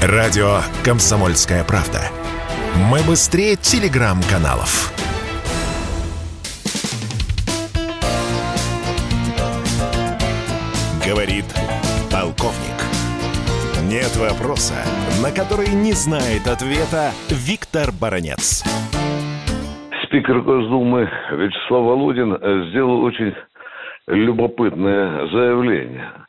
Радио «Комсомольская правда». Мы быстрее телеграм-каналов. Говорит полковник. Нет вопроса, на который не знает ответа Виктор Баранец. Спикер Госдумы Вячеслав Володин сделал очень любопытное заявление –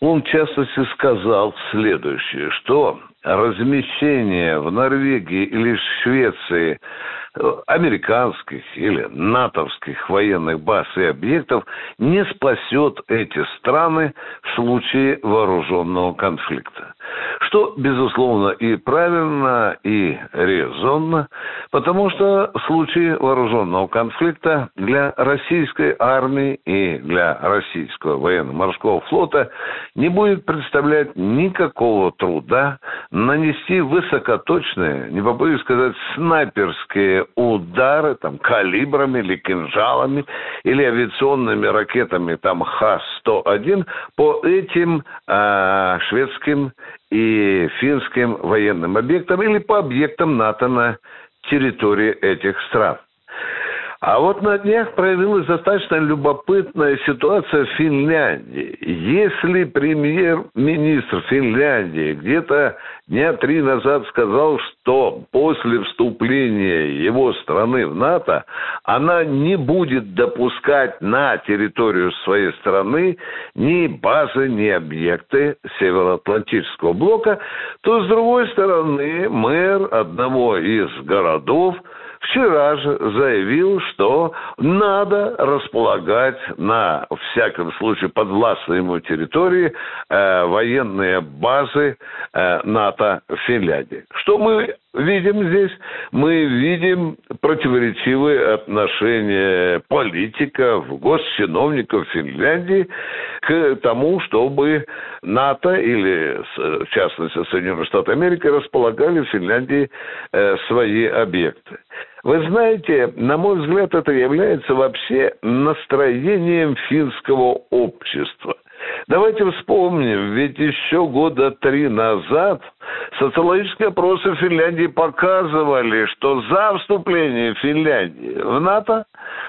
он в частности сказал следующее, что размещение в Норвегии или Швеции американских или натовских военных баз и объектов не спасет эти страны в случае вооруженного конфликта. Что, безусловно, и правильно, и резонно, потому что в случае вооруженного конфликта для российской армии и для российского военно-морского флота не будет представлять никакого труда нанести высокоточные, не побоюсь сказать, снайперские удары там калибрами или кинжалами или авиационными ракетами там Х-101 по этим э, шведским и финским военным объектам или по объектам НАТО на территории этих стран. А вот на днях проявилась достаточно любопытная ситуация в Финляндии. Если премьер-министр Финляндии где-то дня три назад сказал, что после вступления его страны в НАТО она не будет допускать на территорию своей страны ни базы, ни объекты Североатлантического блока, то, с другой стороны, мэр одного из городов – вчера же заявил, что надо располагать на всяком случае подвластной ему территории э, военные базы э, НАТО в Финляндии. Что мы видим здесь? Мы видим противоречивые отношения политиков, госчиновников Финляндии к тому, чтобы НАТО или, в частности, Соединенные Штаты Америки располагали в Финляндии э, свои объекты. Вы знаете, на мой взгляд, это является вообще настроением финского общества. Давайте вспомним, ведь еще года три назад социологические опросы Финляндии показывали, что за вступление Финляндии в НАТО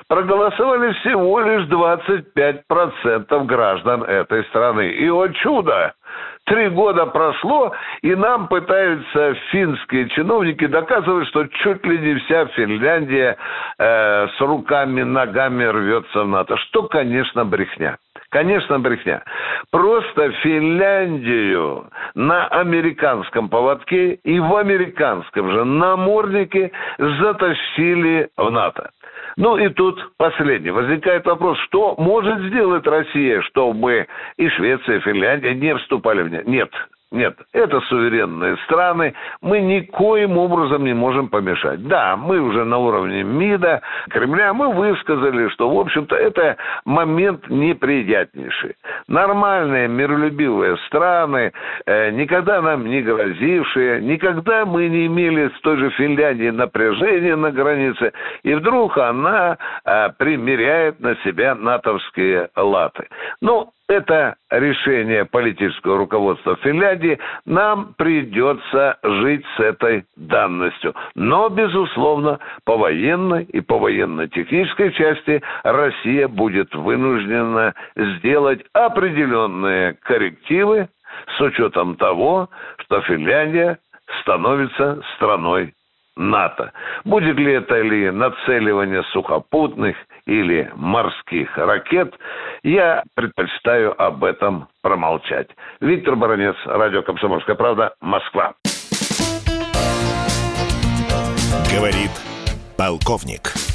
проголосовали всего лишь 25% граждан этой страны. И, о чудо, Три года прошло, и нам пытаются финские чиновники доказывать, что чуть ли не вся Финляндия э, с руками, ногами рвется в НАТО. Что, конечно, брехня. Конечно, брехня. Просто Финляндию на американском поводке и в американском же наморднике затащили в НАТО. Ну и тут последний. Возникает вопрос, что может сделать Россия, чтобы и Швеция, и Финляндия не вступали в нее? Нет, нет, это суверенные страны. Мы никоим образом не можем помешать. Да, мы уже на уровне МИДа, Кремля, мы высказали, что, в общем-то, это момент неприятнейший. Нормальные, миролюбивые страны, э, никогда нам не грозившие, никогда мы не имели с той же Финляндией напряжения на границе, и вдруг она э, примеряет на себя натовские латы. Ну, это решение политического руководства Финляндии, нам придется жить с этой данностью. Но, безусловно, по военной и по военно-технической части Россия будет вынуждена сделать определенные коррективы с учетом того, что Финляндия становится страной НАТО. Будет ли это ли нацеливание сухопутных или морских ракет, я предпочитаю об этом промолчать. Виктор Баранец, Радио «Комсомольская правда», Москва. Говорит полковник.